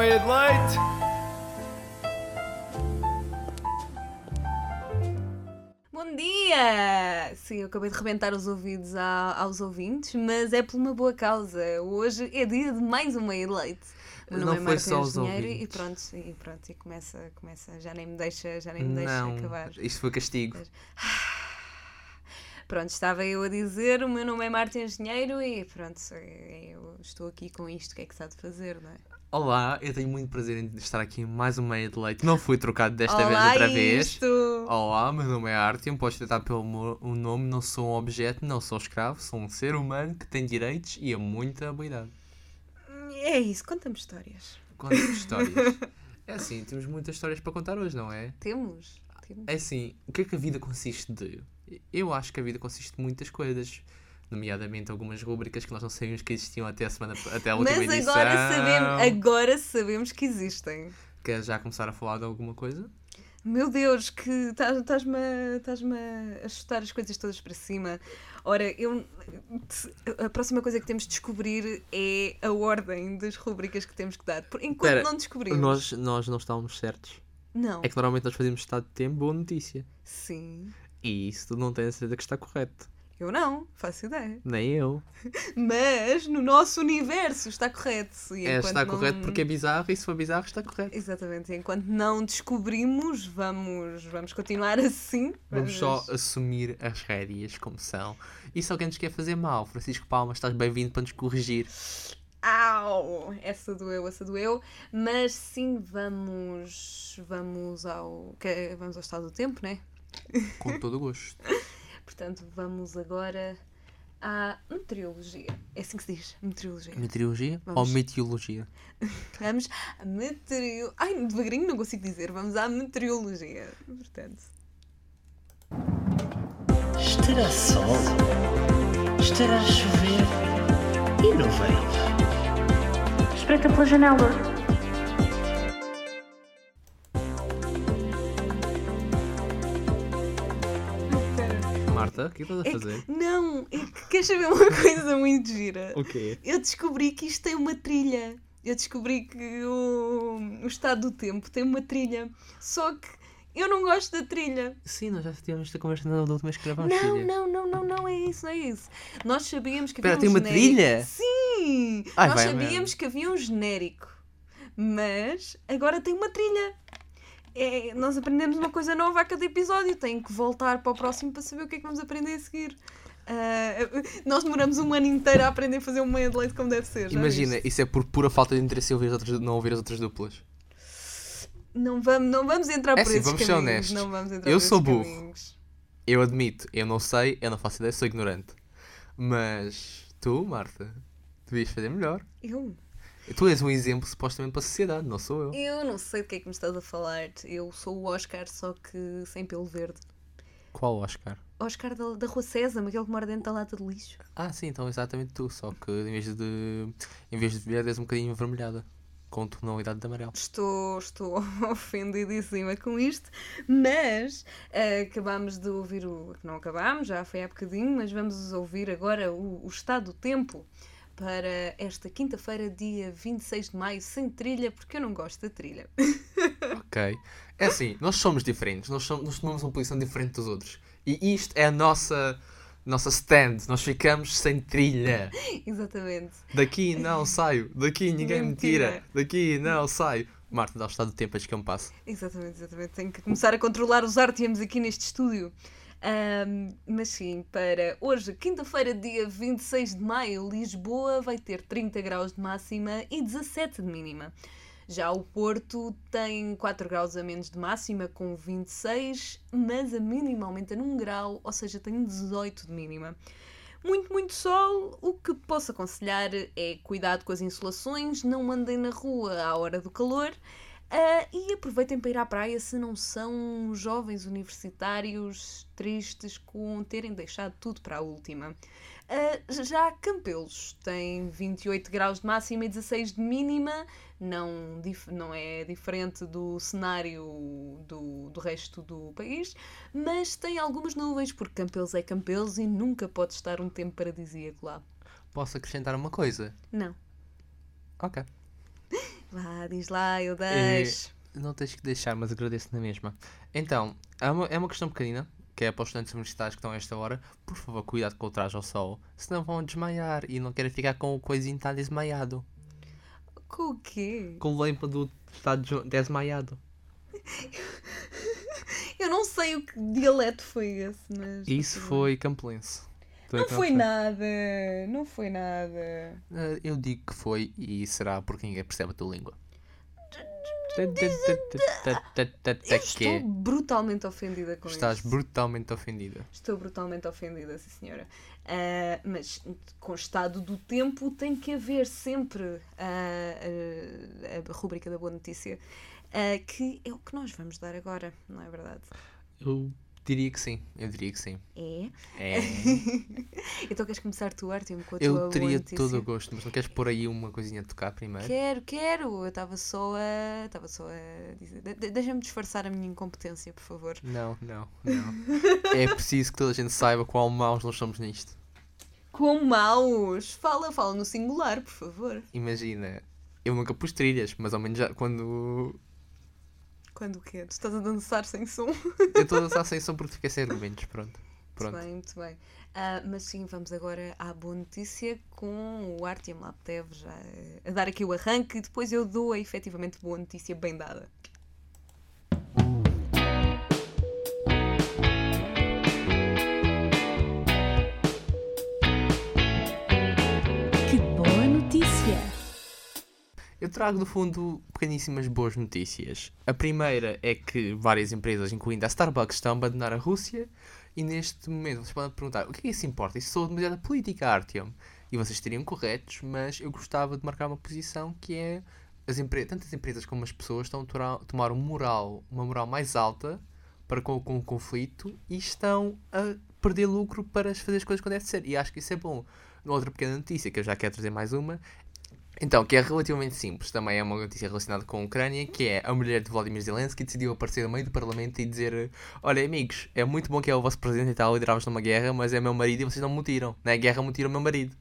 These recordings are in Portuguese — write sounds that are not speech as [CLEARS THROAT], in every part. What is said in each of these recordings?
uma meia de leite. Bom dia! Sim, eu acabei de rebentar os ouvidos a- aos ouvintes, mas é por uma boa causa. Hoje é dia de mais uma meia de leite. O meu Não nome é foi só aos Engenheiro e ouvintes. pronto, e pronto, e começa, começa, já nem me deixa, já nem me deixa Não, acabar. isto foi castigo. [SIGHS] Pronto, estava eu a dizer, o meu nome é Marta Engenheiro e pronto, eu estou aqui com isto, o que é que se há de fazer, não é? Olá, eu tenho muito prazer em estar aqui em mais uma meia de leite. Não fui trocado desta vez Olá, outra vez. isto! Olá, meu nome é Artyom, podes tratar pelo o nome, não sou um objeto, não sou escravo, sou um ser humano que tem direitos e é muita habilidade. É isso, conta-me histórias. Quantas histórias? [LAUGHS] É assim, temos muitas histórias para contar hoje, não é? Temos? Temos. É assim, o que é que a vida consiste de? Eu acho que a vida consiste de muitas coisas. Nomeadamente algumas rubricas que nós não sabíamos que existiam até a semana até a última Mas edição. agora sabemos, agora sabemos que existem. Queres já começar a falar de alguma coisa? Meu Deus, que estás- estás-me a- a chutar as coisas todas para cima. Ora, eu, a próxima coisa que temos de descobrir é a ordem das rubricas que temos que dar. Enquanto Espera, não descobrimos. Nós, nós não estávamos certos. Não. É que normalmente nós fazemos estado de tempo, boa notícia. Sim. E isso tu não tens a certeza que está correto. Eu não, faço ideia. Nem eu. [LAUGHS] Mas no nosso universo está correto. É, está não- correto porque é bizarro e se for bizarro está correto. Exatamente. Enquanto não descobrimos, vamos, vamos continuar assim. Vamos só assumir as rédeas como são. E se alguém nos quer fazer mal, Francisco Palma, estás bem-vindo para nos corrigir. Au! Essa doeu, essa doeu. Mas sim, vamos. Vamos ao. que- Vamos ao estado do tempo, né? Com todo o gosto. [LAUGHS] Portanto, vamos agora à meteorologia. É assim que se diz, meteorologia. Meteorologia Vamos. ou meteorologia? [LAUGHS] Vamos à meteorologia. Ai, devagarinho não consigo dizer. Vamos à meteorologia. Portanto. Estará sol? Estará a chover? E não veio? Espreita pela janela. Marta, o que é estás a É fazer? que, não, é que queres saber uma [LAUGHS] coisa muito gira? O quê? Eu descobri que isto tem uma trilha. Eu descobri que o, o estado do tempo tem uma trilha. Só que eu não gosto da trilha. Sim, nós já tivemos esta conversa na última vez que gravamos, Não, filha. não, não, não, não é isso, não é isso. Nós sabíamos que havia Espera, um tem uma genérico. trilha? Sim! Ai, Nós vai sabíamos merda. que havia um genérico. Mas agora tem uma trilha. É, nós aprendemos uma coisa nova a cada episódio. Tenho que voltar para o próximo para saber o que é que vamos aprender a seguir. Ah, nós demoramos um ano inteiro a aprender a fazer um meia de leite como deve ser. Imagina, viste? isso é por pura falta de interesse em ouvir as outras, não ouvir as outras duplas. Não vamos, não vamos entrar É por assim, esses vamos ser caminhos. honestos. Não vamos entrar Eu sou burro. caminhos. Eu admito, eu não sei, eu não faço ideia, sou ignorante. Mas tu, Marta, devias fazer melhor. Eu? Tu és um exemplo supostamente para a sociedade, não sou eu. Eu não sei do que é que me estás a falar. Eu sou o Oscar, só que sem pelo verde. Qual Oscar? Oscar da, da Rua César, aquele que mora dentro da lata de lixo. Ah, sim, então exatamente tu, só que em vez de em vez de verde és um bocadinho avermelhada, com tonalidade de amarelo. Estou, estou [LAUGHS] ofendidíssima com isto, mas eh, acabámos de ouvir o. Não acabámos, já foi há bocadinho, mas vamos ouvir agora o, o estado do tempo para esta quinta-feira, dia 26 de maio, sem trilha, porque eu não gosto da trilha. Ok. É assim, nós somos diferentes, nós, somos, nós tomamos uma posição diferente dos outros. E isto é a nossa, nossa stand, nós ficamos sem trilha. [LAUGHS] Exatamente. Daqui não saio, daqui ninguém me tira, daqui não saio. Marta, dá o estado do tempo, acho que é um passo. Exatamente, exatamente. Tenho que começar a controlar os artiums aqui neste estúdio. Ahm, mas sim, para hoje, quinta-feira, dia 26 de maio, Lisboa vai ter 30 graus de máxima e 17 de mínima. Já o Porto tem 4 graus a menos de máxima, com 26, mas a mínima aumenta num grau, ou seja, tem 18 de mínima. Muito, muito sol, o que posso aconselhar é cuidado com as insolações, não andem na rua à hora do calor ah, e aproveitem para ir à praia se não são jovens universitários tristes com terem deixado tudo para a última. Ah, já Campelos tem 28 graus de máxima e 16 de mínima, não, não é diferente do cenário do, do resto do país, mas tem algumas nuvens, porque Campelos é Campelos e nunca pode estar um tempo paradisíaco lá. Posso acrescentar uma coisa? Não. Ok. Vá, diz lá, eu É, deixo. não tens que deixar, mas agradeço na mesma. Então, é uma, é uma questão pequenina, que é para os estudantes universitários que estão a esta hora. Por favor, cuidado com o traje ao sol, senão vão desmaiar e não querem ficar com o coisinho que está desmaiado. Com o quê? Com o lembro do está des- desmaiado. [LAUGHS] Eu não sei o que dialeto foi esse, mas. Isso foi campelense. Não foi nada, não foi nada. Ah, Eu digo que foi e será porque ninguém percebe a tua língua. Eu estou brutalmente ofendida com Estás isso. brutalmente ofendida. Estou brutalmente ofendida, sim senhora. Ah, mas com o estado do tempo tem que haver sempre ah, a, a rubrica da boa notícia, que é o que nós vamos dar agora, não é verdade? Eu diria que sim. Eu diria que sim. É. É. [LAUGHS] Então queres começar tu, Artyom, com a tua Eu teria todo o gosto, mas não queres pôr aí uma coisinha a tocar primeiro? Quero, quero. Eu estava só a. Estava só a dizer. de- de- Deixa-me disfarçar a minha incompetência, por favor. Não, não, não. é preciso que toda a gente saiba qual maus nós somos nisto. Com maus! Fala, fala no singular, por favor. Imagina, eu nunca pus trilhas, mas ao menos já quando. Quando o quê? Tu estás a dançar sem som? Eu estou a dançar sem som porque fiquei sem argumentos, pronto. Pronto. Muito bem, muito bem. Ah, mas sim, vamos agora à boa notícia com o Artyom Laptev já eh, a dar aqui o arranque e depois eu dou a efetivamente boa notícia bem dada. Eu trago, no fundo, pequeníssimas boas notícias. A primeira é que várias empresas, incluindo a Starbucks, estão a abandonar a Rússia. E neste momento vocês podem perguntar: o que é que isso importa? Isso sou demasiada política, Artyom. E vocês estariam corretos, mas eu gostava de marcar uma posição que é. As. Tanto as empresas como as pessoas estão a tomar um moral, uma moral mais alta para com, com o conflito e estão a perder lucro para fazer as coisas quando deve ser. E acho que isso é bom. Outra pequena notícia, que eu já quero trazer mais uma, então, que é relativamente simples, também é uma notícia relacionada com a Ucrânia, que é a mulher de Vladimir Zelensky decidiu aparecer no meio do parlamento e dizer Olha amigos, é muito bom que é o vosso presidente e tal, liderarmos numa guerra, mas é meu marido e vocês não me tiram. Na guerra me tiram o meu marido.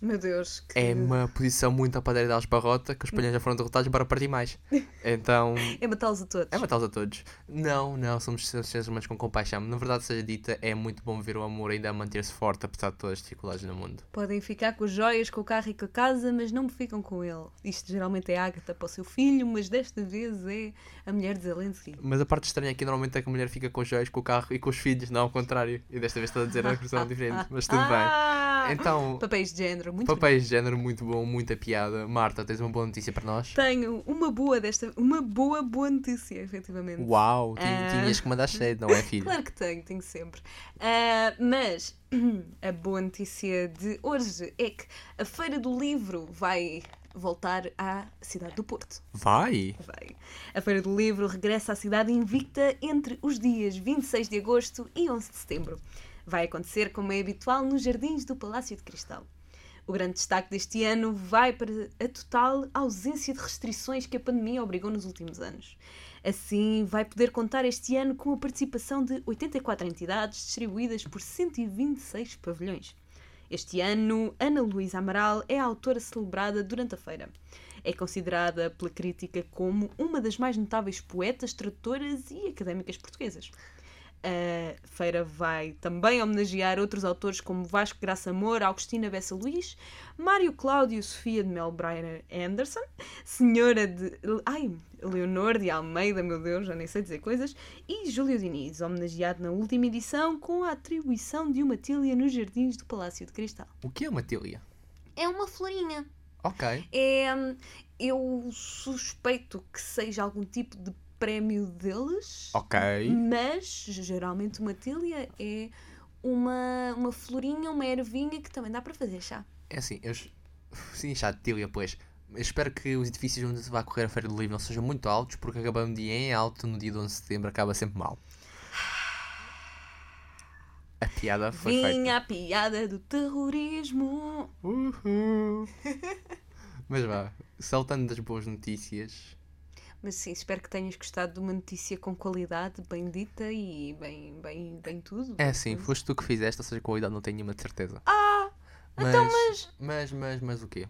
Meu Deus, que... É uma posição muito à padeira da esparrota, que os espanhóis já foram derrotados para partir mais. [LAUGHS] Então, é matá-los a todos. é matá-los a todos. Não, não, somos seres humanos com compaixão. Na verdade, seja dita, é muito bom ver o amor ainda a manter-se forte, apesar de todas as dificuldades no mundo. Podem ficar com as joias, com o carro e com a casa, mas não me ficam com ele. Isto geralmente é a Agatha para o seu filho, mas desta vez é a mulher de Zelensky. Mas a parte estranha aqui normalmente é que a mulher fica com os joias, com o carro e com os filhos, não ao contrário. E desta vez estou a dizer a versão [LAUGHS] diferente, mas tudo bem. Ah! Então, Papéis de género, muito papéis de género muito bom, muita piada. Marta, tens uma boa notícia para nós? Tenho uma boa desta, uma boa boa notícia, efetivamente. Uau, Ah. tinhas que mandar cheio, não é, [LAUGHS] filho? Claro que tenho, tenho sempre. Ah, mas [CLEARS THROAT] a boa notícia de hoje é que a Feira do Livro vai voltar à cidade do Porto. Vai! Vai. A Feira do Livro regressa à cidade invicta entre os dias 26 de agosto e 11 de setembro. Vai acontecer como é habitual nos jardins do Palácio de Cristal. O grande destaque deste ano vai para a total ausência de restrições que a pandemia obrigou nos últimos anos. Assim, vai poder contar este ano com a participação de 84 entidades distribuídas por 126 pavilhões. Este ano, Ana Luísa Amaral é a autora celebrada durante a feira. É considerada pela crítica como uma das mais notáveis poetas, tradutoras e académicas portuguesas. A feira vai também homenagear outros autores como Vasco Graça Amor, Augustina Bessa Luís, Mário Cláudio Sofia de Melbreiner Anderson, Senhora de. Ai, Leonor de Almeida, meu Deus, já nem sei dizer coisas, e Júlio Diniz, homenageado na última edição com a atribuição de uma tilha nos jardins do Palácio de Cristal. O que é uma tília? É uma florinha. Ok. É, hum, eu suspeito que seja algum tipo de prémio deles. Ok. Mas, geralmente, uma tília é uma, uma florinha, uma ervinha que também dá para fazer chá. É assim, eu. [LAUGHS] Sim, já, tília, pois. Eu espero que os edifícios onde se vai correr a Feira do Livro não sejam muito altos, porque acabando de ir em alto no dia de 11 de setembro acaba sempre mal. A piada foi feita. Vinha a piada do terrorismo. Uhul. [LAUGHS] Mas vá, saltando das boas notícias. Mas sim, espero que tenhas gostado de uma notícia com qualidade, bem dita e bem, bem, bem tudo. É assim, foste tu que fizeste, ou seja, qualidade não tenho nenhuma de certeza. Ah! Mas, então, mas- Mas, mas, mas o quê?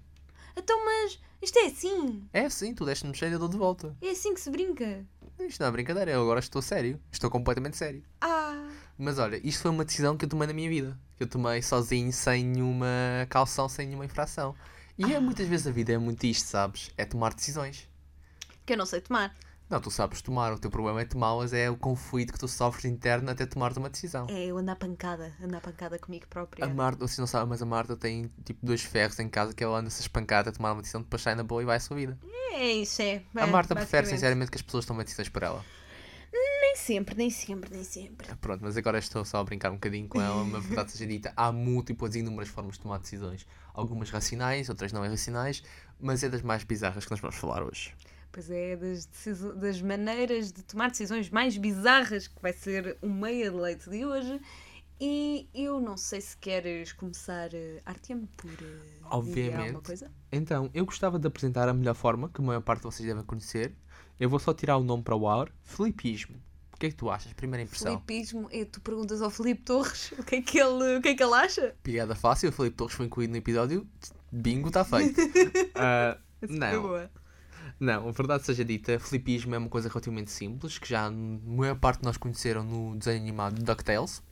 Então, mas isto é assim? É assim, tu deste-me cheio, eu dou de volta. É assim que se brinca? Isto não é brincadeira, eu agora estou sério. Estou completamente sério. Ah, Mas olha, isto foi uma decisão que eu tomei na minha vida. Que eu tomei sozinho, sem nenhuma calção, sem nenhuma infração. E é muitas vezes a vida é muito isto, sabes? É tomar decisões. Que eu não sei tomar. Não, tu sabes tomar, o teu problema é tomá-las, é o conflito que tu sofres interno até tomares uma decisão. É eu andar pancada, andar pancada comigo própria. A Marta, vocês não sabem, mas a Marta tem tipo dois ferros em casa que ela anda-se a espancar a tomar uma decisão, depois sai na boa e vai à sua vida. É isso, é. a Marta prefere sinceramente que as pessoas tomem decisões por ela. Nem sempre, nem sempre, nem sempre. Pronto, mas agora estou só a brincar um bocadinho com ela, mas verdade seja dita, há múltiplas e inúmeras formas de tomar decisões. Algumas racionais, outras não irracionais, mas é das mais bizarras que nós vamos falar hoje. Pois é, das, das maneiras de tomar decisões mais bizarras que vai ser o meia de leite de hoje. E eu não sei se queres começar, uh, Artyom, por uh, dizer Obviamente. alguma coisa. Então, eu gostava de apresentar a melhor forma, que a maior parte de vocês devem conhecer. Eu vou só tirar o nome para o ar. Filipismo. O que é que tu achas? Primeira impressão. Filipismo, é, tu perguntas ao Filipe Torres o que é que ele, o que é que ele acha? Piada fácil, o Filipe Torres foi incluído no episódio. Bingo, está feito. [LAUGHS] Foi não, boa. Não, a verdade seja dita, filipismo é uma coisa relativamente simples, que já a maior parte de nós conheceram no desenho animado de DuckTales.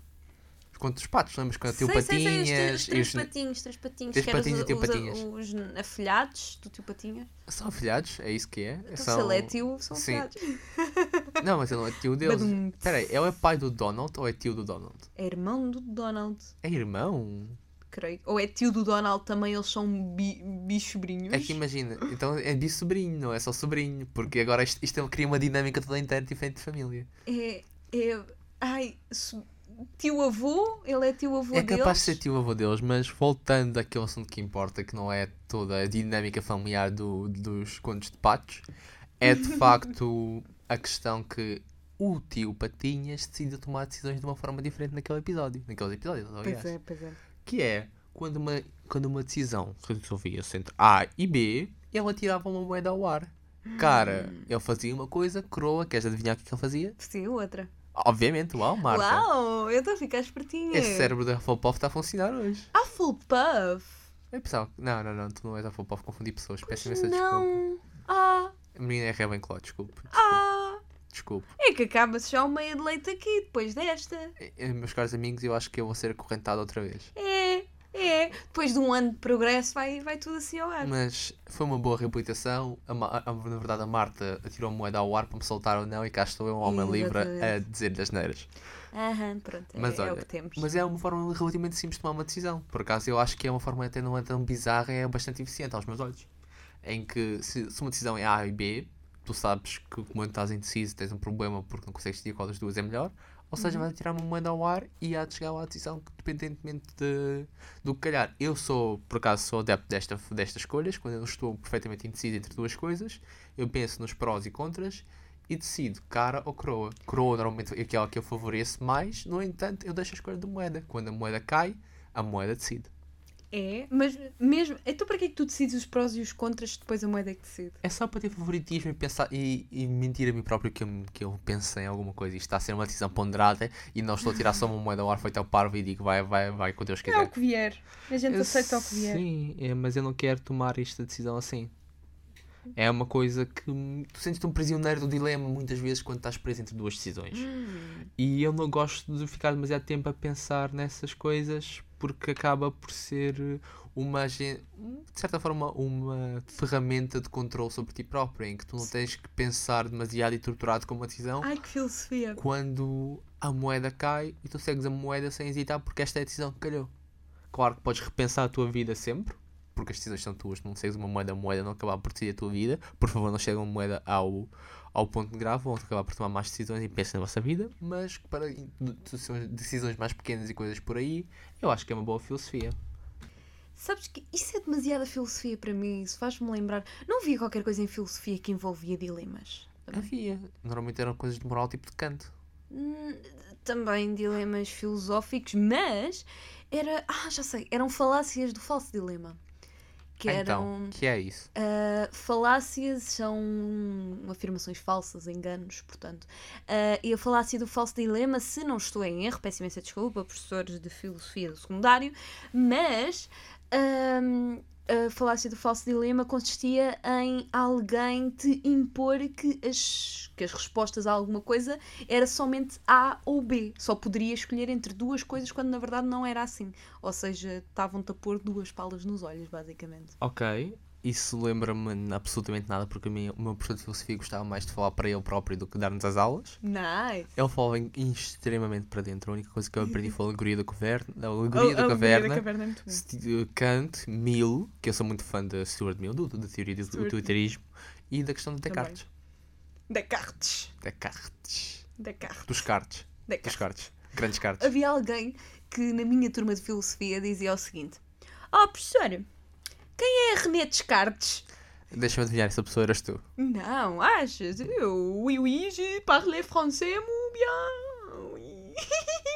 Quanto os patos, lembras quando tio Sei, sei, os Patinhas três- os três os- patinhos, três patinhos, Três patinhos os, e tio os- Patinhas. os afilhados do tio Patinhas. São afilhados, é isso que é. Então, São... se ele é tio, são Sim. afilhados. [LAUGHS] Não, mas ele não é tio deles. Espera aí, ele é pai do Donald ou é tio do Donald? É irmão do Donald, É irmão? Creio. Ou é tio do Donald também, eles são bi bichobrinhos. É que imagina, então é bi-sobrinho, não é só sobrinho, porque agora isto, isto cria uma dinâmica toda inteira diferente de família. É, é, ai, tio avô, ele é tio avô É deles. capaz de ser tio avô deles, mas voltando àquele assunto que importa, que não é toda a dinâmica familiar do, dos contos de patos, é de [LAUGHS] facto a questão que o tio Patinhas decide tomar decisões de uma forma diferente naquele episódio. Naqueles episódios, aliás. Pois é, pois é. Que é quando uma, quando uma decisão se resolvia-se entre A e B, ele atirava uma moeda ao ar. Cara, ele fazia uma coisa, coroa, queres adivinhar o que é que ele fazia? Sim, outra. Obviamente, uau, Marta. Uau, eu estou a ficar espertinha. Esse cérebro da Hufflepuff está a funcionar hoje. Hufflepuff? Eu pensava que. Não, não, não, tu não és Hufflepuff, confundi pessoas. Peço imensa desculpa. Não. Ah, A menina é Ravenclaw, desculpe. Desculpe. ah. desculpe. É que acaba-se já o meia de leite aqui, depois desta. Eh, eh, Meus caros amigos, eu acho que eu vou ser acorrentado outra vez. É, é. Depois de um ano de progresso vai, vai tudo assim ao ar. Mas foi uma boa reabilitação. A Ma- a- na verdade, a Marta atirou a moeda ao ar para me soltar ou não, e cá estou eu, um homem livre, a dizer das neiras. Aham, pronto, é, Mas é olha, o que temos. Mas é uma forma relativamente simples de tomar uma decisão. Por acaso, eu acho que é uma forma até não é tão bizarra, é bastante eficiente aos meus olhos. Em que, se, se uma decisão é A e B, tu sabes que quando estás indeciso tens um problema porque não consegues decidir qual das duas é melhor. Ou seja, vais tirar uma moeda ao ar e há de chegar à decisão que, independentemente de, do que calhar. Eu sou, por acaso, sou adepto desta, destas escolhas. Quando eu estou perfeitamente indeciso entre duas coisas, eu penso nos prós e contras e decido cara ou coroa. Coroa normalmente é aquela que eu favoreço mais, no entanto, eu deixo a escolha de moeda. Quando a moeda cai, a moeda decide. É, mas mesmo. Então para que é que tu decides os prós e os contras depois a moeda é que decide? É só para ter favoritismo e, pensar, e, e mentir a mim próprio que eu, que eu penso em alguma coisa. Isto está a ser uma decisão ponderada e não estou a tirar só uma moeda ao ar feita ao parvo e digo vai, vai, vai, com Deus É quiser. o que vier. A gente aceita o que vier. Sim, é, mas eu não quero tomar esta decisão assim. É uma coisa que tu sentes-te um prisioneiro do dilema muitas vezes quando estás preso entre duas decisões. Hum. E eu não gosto de ficar demasiado tempo a pensar nessas coisas porque acaba por ser uma, de certa forma, uma ferramenta de controle sobre ti próprio, em que tu não tens que pensar demasiado e torturado com uma decisão Ai que filosofia. quando a moeda cai e tu segues a moeda sem hesitar porque esta é a decisão que calhou. Claro que podes repensar a tua vida sempre, porque as decisões são tuas, não segues uma moeda, a moeda não acabar por decidir a tua vida. Por favor, não chegue uma moeda ao, ao ponto de grave, vão acabar por tomar mais decisões e pensem na vossa vida, mas para decisões- decisões mais pequenas e coisas por aí, eu acho que é uma boa filosofia. Sabes que isso é demasiada filosofia para mim. Isso faz-me lembrar. Não havia qualquer coisa em filosofia que envolvia dilemas. Também. Havia. Normalmente eram coisas de moral tipo de canto. Hum, também dilemas filosóficos, mas era. Ah, já sei. Eram falácias do falso dilema. Que eram. Então, que é isso? Uh, falácias são afirmações falsas, enganos, portanto. Uh, e a falácia do falso dilema, se não estou em erro, peço imensa desculpa, professores de filosofia do secundário, mas um, a falácia do falso dilema consistia em alguém te impor que as, que as respostas a alguma coisa era somente A ou B. Só poderia escolher entre duas coisas quando na verdade não era assim. Ou seja, estavam-te a pôr duas palas nos olhos, basicamente. Ok. Isso lembra-me absolutamente nada, porque a mim, o meu professor de filosofia gostava mais de falar para ele próprio do que dar-nos as aulas. Nice! Ele falava em- extremamente para dentro. A única coisa que eu aprendi [LAUGHS] foi a alegoria da caverna. A alegoria da A- caverna. caverna é. Sti- Kant, Mill, que eu sou muito fã de Stuart Mill, do, da teoria do Mill. utilitarismo, e da questão de. Descartes. Descartes. Descartes. Descartes. Dos cartes. Dos Descartes. cartes. Grandes cartes. Havia alguém que na minha turma de filosofia dizia o seguinte: Oh, professor, quem é René Descartes? Deixa-me adivinhar, essa pessoa eras tu. Não, achas? Eu, oui, oui, je parle français muito bien. Oui.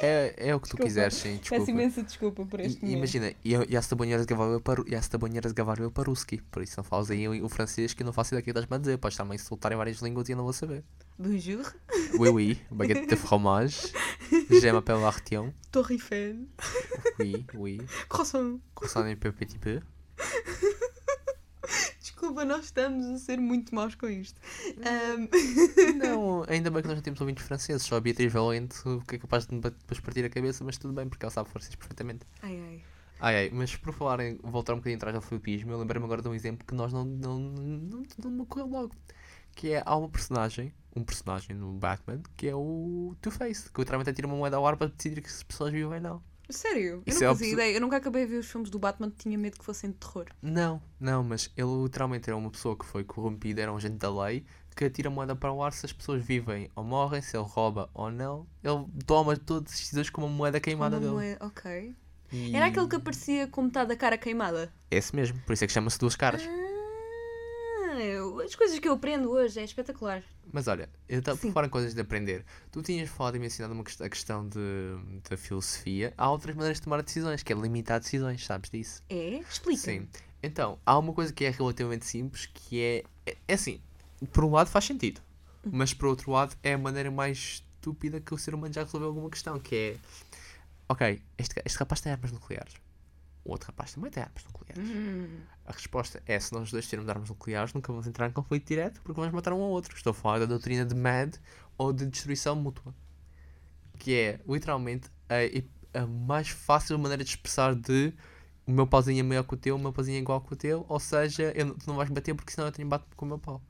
É, é o que tu Desculpa. quiseres, sim, Peço desculpa. imensa desculpa por este I- momento. Imagina, eu esta banheira para esta banheira gavável para ruski, por isso não falas aí o, francês que eu não faço que estás-me a dizer, podes estar-me a insultar em várias línguas e eu não vou saber. Bonjour, Oui, oui, baguette de fromage, je m'appelle Artion, Torre Eiffel, oui, oui, croissant. croissant un peu petit peu. [LAUGHS] Desculpa, nós estamos a ser muito maus com isto. Ahm, [LAUGHS] Não, ainda bem que nós não temos ouvintes franceses, só a Beatriz Valente que é capaz de depois partir a cabeça, mas tudo bem, porque ela sabe francês perfeitamente. ai, ai. Ai ai, mas por falar em voltar um bocadinho atrás ao filipismo, eu lembrei-me agora de um exemplo que nós não, não, não, não me ocorreu logo. Que é, há uma personagem, um personagem no Batman, que é o Two-Face, que literalmente atira uma moeda ao ar para decidir que as pessoas vivem ou não. Sério? Eu Isso não é fazia ideia. Eu nunca acabei de ver os filmes do Batman, tinha medo que fossem de terror. Não, não, mas ele literalmente era uma pessoa que foi corrompida, era um agente da lei, que atira moeda para o ar se as pessoas vivem ou morrem, se ele rouba ou não. Ele toma todas as decisões com uma moeda queimada Uma dele. moeda- Ok. E- Era aquele que aparecia com metade da cara queimada. Esse mesmo, por isso é que chama-se Duas Caras. Ah, eu- as coisas que eu aprendo hoje é espetacular. Mas olha, eu estava em coisas de aprender. Tu tinhas falado e mencionado uma a questão de, da filosofia. Há outras maneiras de tomar decisões, que é limitar decisões, sabes disso? É? Explica. Sim. Então, há uma coisa que é relativamente simples, que é, é, é assim, por um lado faz sentido, Hum. mas por outro lado é a maneira mais estúpida que o ser humano já resolveu alguma questão, que é, ok, este, este rapaz tem armas nucleares, o outro rapaz também tem armas nucleares. Hum. A resposta é, se nós dois tivermos armas nucleares, nunca vamos entrar em conflito direto, porque vamos matar um ao outro. Estou a falar da doutrina de MAD, ou de destruição mútua. Que é, literalmente, a, a mais fácil maneira de expressar de o meu pauzinho é maior que o teu, o meu pauzinho é igual que o teu, ou seja, eu, tu não vais bater porque senão eu tenho bate com o meu pau.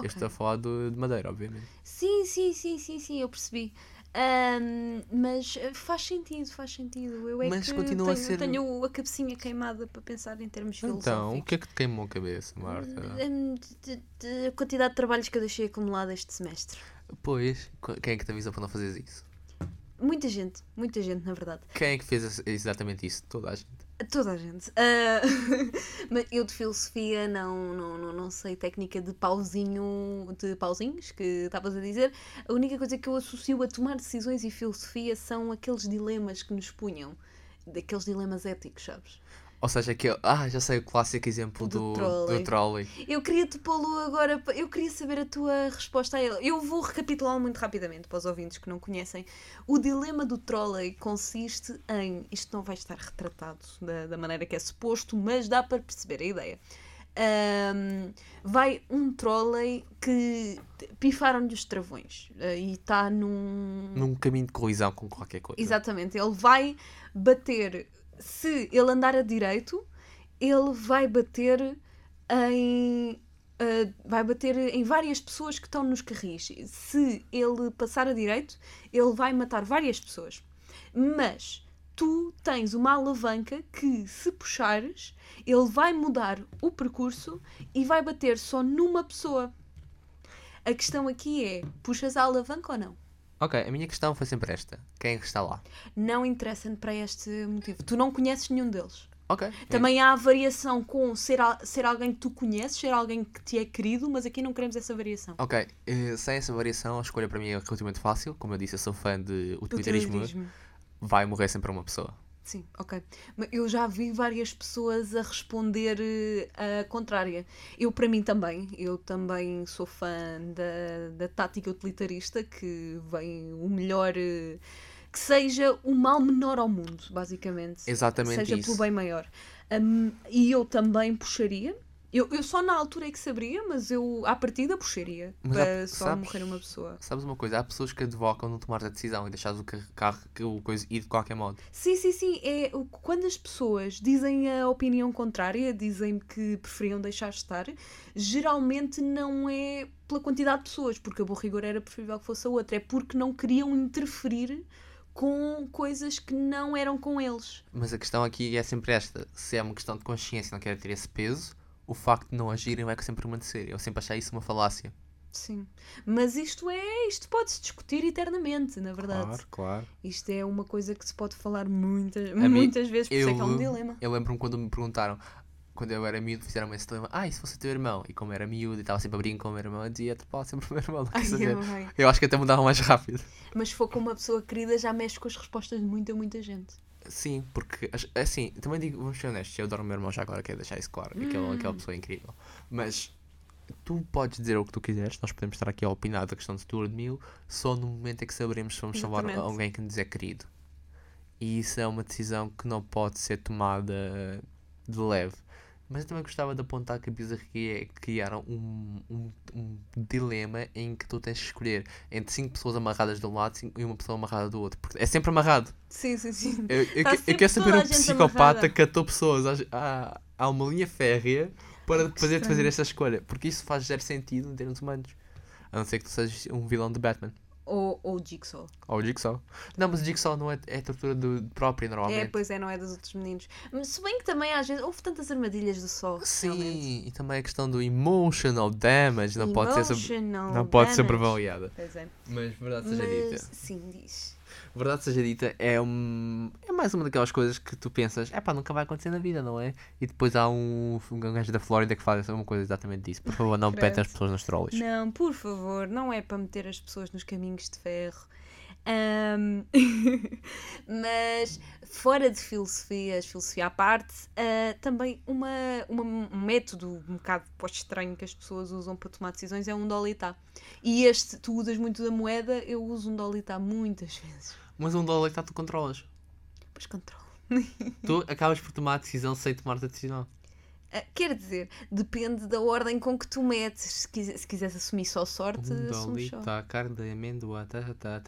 Eu Ok. estou a falar de, de madeira, obviamente. Sim, sim, sim, sim, sim, eu percebi. Ahm, mas eh, faz sentido, faz sentido. Eu é Mas que continua a tenho, ser- tenho a cabecinha queimada para pensar em termos Então, o filosóficos. que é que te queimou a cabeça, Marta? Hum, de- a quantidade de trabalhos que eu deixei acumulada este semestre. Pois, qu- quem é que te avisou para não fazeres isso? Muita gente, muita gente, na verdade. Quem é que fez ex- exatamente isso? Toda a gente. Toda a gente. [LAUGHS] Mas eu de filosofia não, não, não, não sei técnica de pauzinho, de pauzinhos que estavas a dizer. A única coisa que eu associo a tomar decisões e filosofia são aqueles dilemas que nos punham. Daqueles dilemas éticos, sabes? Ou seja, aquele. Ah, já sei o clássico exemplo Do do, trolley. do trolley. Eu queria te pô-lo agora, eu queria saber a tua resposta a ele. Eu vou recapitulá-lo muito rapidamente para os ouvintes que não conhecem. O dilema do trolley consiste em. Isto não vai estar retratado da, da maneira que é suposto, mas dá para perceber a ideia. Ahm, vai um trolley que pifaram-lhe os travões ah, e está num, Num caminho de colisão com qualquer coisa. Exatamente, ele vai bater, se ele andar a direito, ele vai bater em. ah, vai bater em várias pessoas que estão nos carris. Se ele passar a direito, ele vai matar várias pessoas. Mas tu tens uma alavanca que, se puxares, ele vai mudar o percurso e vai bater só numa pessoa. A questão aqui é: puxas a alavanca ou não? Ok, a minha questão foi sempre esta. Quem é que está lá? não interessam para este motivo. Tu não conheces nenhum deles. Ok. Também há a variação com ser, ser alguém que tu conheces, ser alguém que te é querido, mas aqui não queremos essa variação. Ok, eh, sem essa variação, a escolha para mim é relativamente fácil. Como eu disse, eu sou fã de utilitarismo. Utilitarismo. Vai morrer sempre uma pessoa. Sim, ok. Eu já vi várias pessoas a responder eh, a contrária. Eu, para mim, também. Eu também sou fã da, da tática utilitarista, que vem o melhor. eh, que seja o mal menor ao mundo, basicamente. Exatamente seja isso. pelo bem maior. Hum, e eu também puxaria. Eu, eu só na altura é que saberia, mas eu à partida puxaria Mas para há- só sabes- morrer uma pessoa. Sabes uma coisa? Há pessoas que advocam não tomar a decisão e deixares o ca- carro, que o coisa ir de qualquer modo. Sim, sim, sim. É, quando as pessoas dizem a opinião contrária, dizem que preferiam deixar estar, geralmente não é pela quantidade de pessoas, porque a bom rigor era preferível que fosse a outra, é porque não queriam interferir com coisas que não eram com eles. Mas a questão aqui é sempre esta: se é uma questão de consciência e não quer ter esse peso, o facto de não agirem vai sempre permanecer. Eu sempre achei isso uma falácia. Sim. Mas isto é, isto pode-se discutir eternamente, na verdade. claro. Isto é uma coisa que se pode falar muitas, mim, muitas vezes, por isso é Eu, que é um dilema. eu lembro-me quando me perguntaram, quando eu era miúdo, fizeram esse dilema: Ah, e se fosse o teu irmão? E como era miúdo e estava sempre a brincar com o meu irmão, eu dizia: Pode sempre o meu irmão, não quer Ai, saber. ai. Eu acho que até mudava mais rápido. Mas se for com uma pessoa querida, já mexe com as respostas de muita, muita gente. Sim, porque as- assim, também digo, vamos ser honestos, eu adoro o meu irmão já agora, quero deixar isso claro. Aquela, Hum. aquela pessoa é incrível. Mas tu podes dizer o que tu quiseres, nós podemos estar aqui a opinar da questão de tu ou de mil, só no momento em que saberemos se vamos salvar Exatamente. alguém que nos é querido. E isso é uma decisão que não pode ser tomada de leve. Mas eu também gostava de apontar que a bizarria é criaram um, um, um dilema em que tu tens que escolher entre cinco pessoas amarradas de um lado e uma pessoa amarrada do outro. Porque é sempre amarrado. Sim, sim, sim. Eu, eu, Tá eu quero saber um psicopata amarrada. que atou pessoas. Há, há, uma linha férrea para fazer, fazer esta escolha. Porque isso faz zero sentido em termos humanos. A não ser que tu sejas um vilão de Batman. Ou, ou Jigsaw. Ou o Jigsaw. Não, mas o Jigsaw não é, é tortura do, própria É, normalmente. pois é, não é dos outros meninos. Mas se bem que também às vezes houve tantas armadilhas do sol. realmente. Sim, e também a questão do emotional damage não pode ser, sobre- Emotional não pode ser damage. avaliada. Pois é. Mas verdade seja dita. Mas, sim, diz. Verdade seja dita, é, um, é mais uma daquelas coisas que tu pensas, é pá, nunca vai acontecer na vida, não é? E depois há um, um gajo da Flórida que faz uma coisa exatamente disso. Por favor, não petem as pessoas nos trolls. Não, por favor, não é para meter as pessoas nos caminhos de ferro. Ahm, [LAUGHS] mas fora de filosofias, filosofia à parte, ah, também uma, uma- um método um bocado pós estranho que as pessoas usam para tomar decisões é um dolitá. E este, tu usas muito da moeda, eu uso um dolitá muitas vezes. Mas um dólar que tá, tu controlas. Pois controlo. Tu acabas por tomar a decisão sem tomar a decisão. Ah, quer dizer, depende da ordem com que tu metes. Se, quise- se quiseres assumir só sorte, Um assumes só. dolita, carne de amêndoa, tá, tá,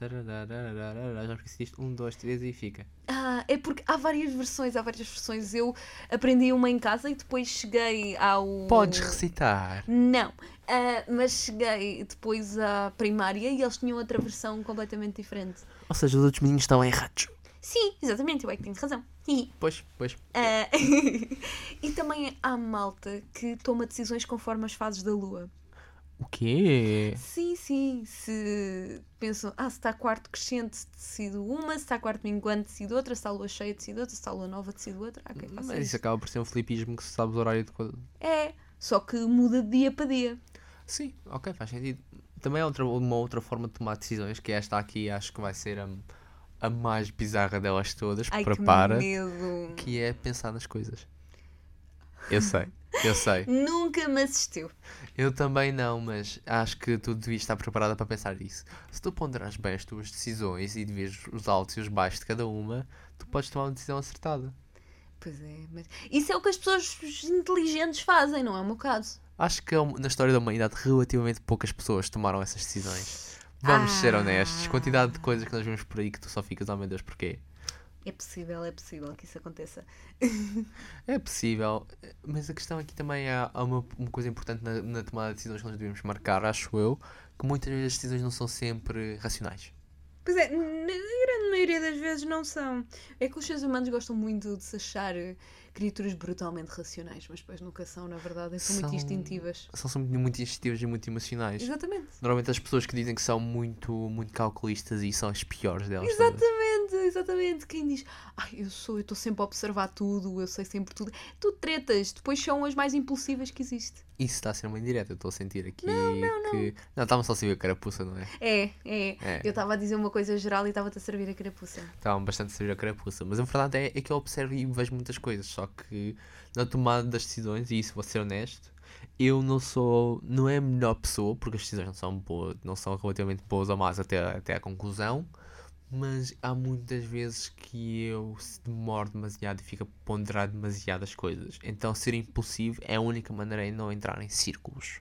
já esqueci isto, um, dois, três e fica. Ah, é porque há várias versões, há várias versões. Eu aprendi uma em casa e depois cheguei ao. Podes recitar. Não, ah, mas cheguei depois à primária e eles tinham outra versão completamente diferente. Ou seja, os outros meninos estão errados. Sim, exatamente, eu é que tenho razão. Pois, pois. Ah, [LAUGHS] e também há malta que toma decisões conforme as fases da lua. O quê? Sim, sim. Se pensam, ah, se está quarto crescente, decido uma, se está quarto minguante, decido outra, se está lua cheia, decido outra, se está lua nova, decido outra. Ah, ok, faço Mas isso. isso acaba por ser um flipismo que se sabes o horário de coisa. É, só que muda de dia para dia. Sim, ok, faz sentido. Também há outra, uma outra forma de tomar decisões, que esta aqui acho que vai ser a, a mais bizarra delas todas. Ai, Prepara. que medo. Que é pensar nas coisas. Eu sei, eu sei. [LAUGHS] Nunca me assistiu. Eu também não, mas acho que tu devias estar preparada para pensar nisso. Se tu ponderares bem as tuas decisões e vês os altos e os baixos de cada uma, tu podes tomar uma decisão acertada. Pois é, mas isso é o que as pessoas inteligentes fazem, não é o meu caso. Acho que é na história da humanidade relativamente poucas pessoas tomaram essas decisões. Vamos ser Ah. honestos. Quantidade de coisas que nós vemos por aí que tu só ficas, oh meu Deus, porquê? É possível, é possível que isso aconteça. [LAUGHS] É possível, mas a questão aqui também há, há uma, uma coisa importante na, na tomada de decisões que nós devemos marcar, acho eu, que muitas vezes as decisões não são sempre racionais. Pois é, na grande maioria das vezes não são. É que os seres humanos gostam muito de se achar criaturas brutalmente racionais, mas depois nunca são, na verdade, são, muito São- instintivas. São sempre muito instintivas e muito emocionais. Exatamente. Normalmente as pessoas que dizem que são muito, muito calculistas e são as piores delas. Exatamente, exatamente. Quem diz, ai, eu sou, eu estou sempre a observar tudo, eu sei sempre tudo. Tu tretas, depois são as mais impulsivas que existe. Isso está a ser uma indireta, eu estou a sentir aqui que. Não, estava só a servir a carapuça, não é? É, é. É. Eu estava a dizer uma coisa geral e estava-te a servir a carapuça. Estavam bastante a servir a carapuça. Mas a verdade é, é que eu observo e vejo muitas coisas. Só que na tomada das decisões, e isso vou ser honesto, eu não sou. Não é a melhor pessoa, porque as decisões não são, boas, não são relativamente boas ou más até, até à conclusão. Mas há muitas vezes que eu se demoro demasiado e fico a ponderar demasiadas coisas. Então ser impulsivo é a única maneira de não entrar em círculos.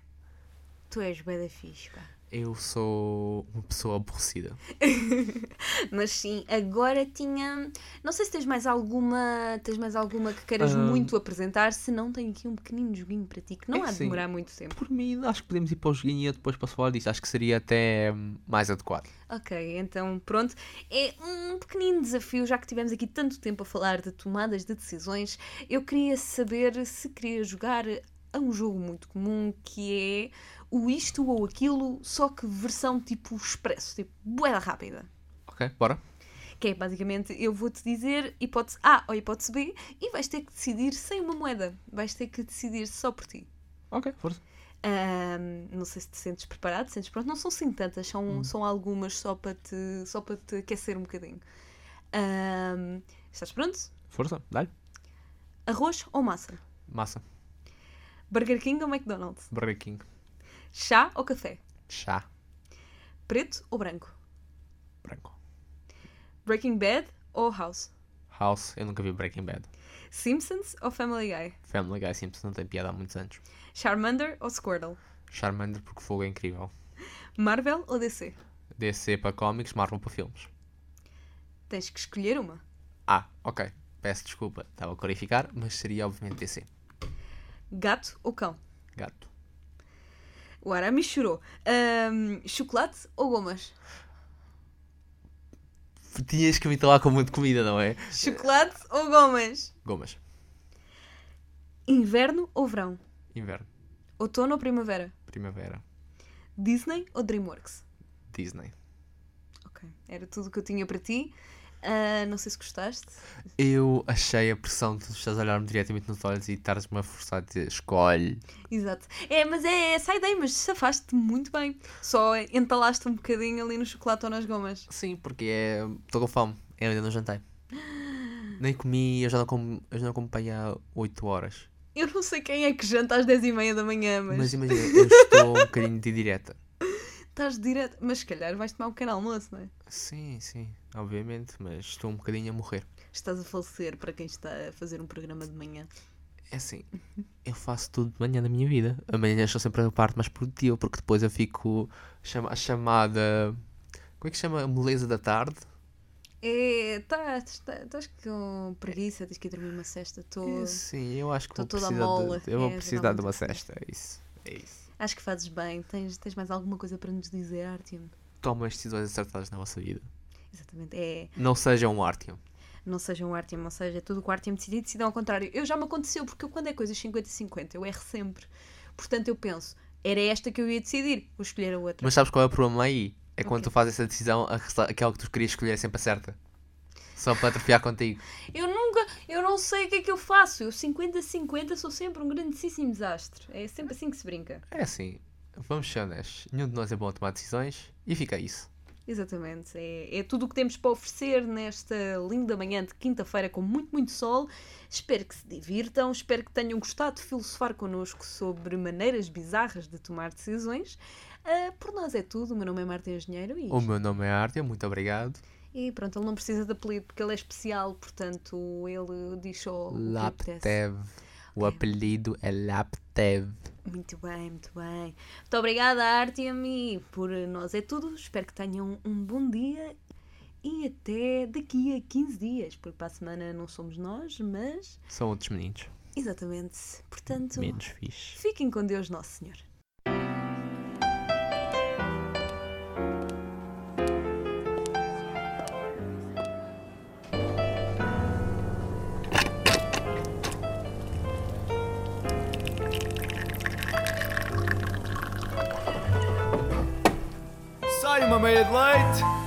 Tu és bué da fixe. Eu sou uma pessoa aborrecida. [LAUGHS] Mas sim, agora tinha. Não sei se tens mais alguma. Tens mais alguma que queiras muito apresentar, se não tenho aqui um pequenino joguinho para ti que não É há de sim. demorar muito tempo. Por mim, acho que podemos ir para o joguinho e eu depois posso falar disso. Acho que seria até hum, mais adequado. Ok, então pronto. É um pequenino desafio, já que tivemos aqui tanto tempo a falar de tomadas de decisões. Eu queria saber se queria jogar a um jogo muito comum que é o isto ou aquilo, só que versão tipo expresso, tipo boeda rápida. Ok, bora? Que é basicamente eu vou-te dizer hipótese A ou hipótese B e vais ter que decidir sem uma moeda. Vais ter que decidir só por ti. Ok, força. Ahm, não sei se te sentes preparado, sentes pronto. Não são sim tantas, são, são algumas só para, te, só para te aquecer um bocadinho. Ahm, estás pronto? Força, dá-lhe. Arroz ou massa? Massa. Burger King ou McDonald's? Burger King. Chá ou café? Chá. Preto ou branco? Branco. Breaking Bad ou House? House, eu nunca vi Breaking Bad. Simpsons ou Family Guy? Family Guy Simpson não tem piada há muitos anos. Charmander ou Squirtle? Charmander porque fogo é incrível. Marvel ou DC? DC para cómics, Marvel para filmes. Tens que escolher uma. Ah, ok. Peço desculpa, estava a clarificar, mas seria obviamente DC. Gato ou cão? Gato. O Arami chorou. Ahm, chocolate ou gomas? Tinhas que me lá com muito comida, não é? Chocolate ou gomas? Gomas. Inverno ou verão? Inverno. Outono ou primavera? Primavera. Disney ou Dreamworks? Disney. Ok, era tudo o que eu tinha para ti. Ah, não sei se gostaste. Eu achei a pressão de tu estás a olhar-me diretamente nos olhos e estares-me a forçar a dizer escolhe. Exato. É, mas é essa ideia, mas safaste muito bem. Só entalaste um bocadinho ali no chocolate ou nas gomas. Sim, porque é. Estou com fome. Eu ainda não jantei. Nem comi, eu já não como, eu já não como há 8 horas. Eu não sei quem é que janta às 10h30 da manhã, mas, Mas imagina, eu estou um bocadinho de direta. Estás direto. Mas se calhar vais tomar um pequeno almoço, não é? Sim, sim, obviamente, mas estou um bocadinho a morrer. Estás a falecer para quem está a fazer um programa de manhã. É assim, eu faço tudo de manhã na minha vida. Amanhã estou sempre a parte mais produtiva, porque depois eu fico chama, a chamada. Como é que chama? A moleza da tarde? É, estás estás com preguiça, tens que ir dormir uma cesta. É, sim, eu acho que vou toda precisar, de, eu vou É, precisar de uma cesta. É isso. É isso. Acho que fazes bem. Tens, tens mais alguma coisa para nos dizer, Artyom? Tomem as decisões acertadas na vossa vida. Exatamente. É, Não sejam um Artyom. não seja um Artyom, ou seja, tudo o que o Artyom decidir, decidam ao contrário. Eu já me aconteceu, porque eu, quando é coisas 50-50, eu erro sempre. Portanto, eu penso, era esta que eu ia decidir, vou escolher a outra. Mas sabes qual é o problema aí? É quando tu fazes essa decisão, aquela que tu querias escolher é sempre a certa. Só para atrofiar contigo. Eu nunca, eu não sei o que é que eu faço. Eu 50-50 sou sempre um grandíssimo desastre. É sempre assim que se brinca. É assim, vamos ser honestos. Nenhum de nós é bom a tomar decisões e fica isso. Exatamente. É, é tudo o que temos para oferecer nesta linda manhã de quinta-feira com muito, muito sol. Espero que se divirtam, espero que tenham gostado de filosofar connosco sobre maneiras bizarras de tomar decisões. Ah, por nós é tudo. O meu nome é Marta Engenheiro e, O meu nome é Artyom, muito obrigado. E pronto, ele não precisa de apelido porque ele é especial, portanto ele diz só apetece. Laptev. O apelido é Laptev. Muito bem, muito bem. Muito obrigada, Artyom, e por nós é tudo. Espero que tenham um bom dia e até daqui a 15 dias, porque para a semana não somos nós, mas São outros meninos. exatamente. Portanto, Menos fixe. fiquem com Deus Nosso Senhor. Sai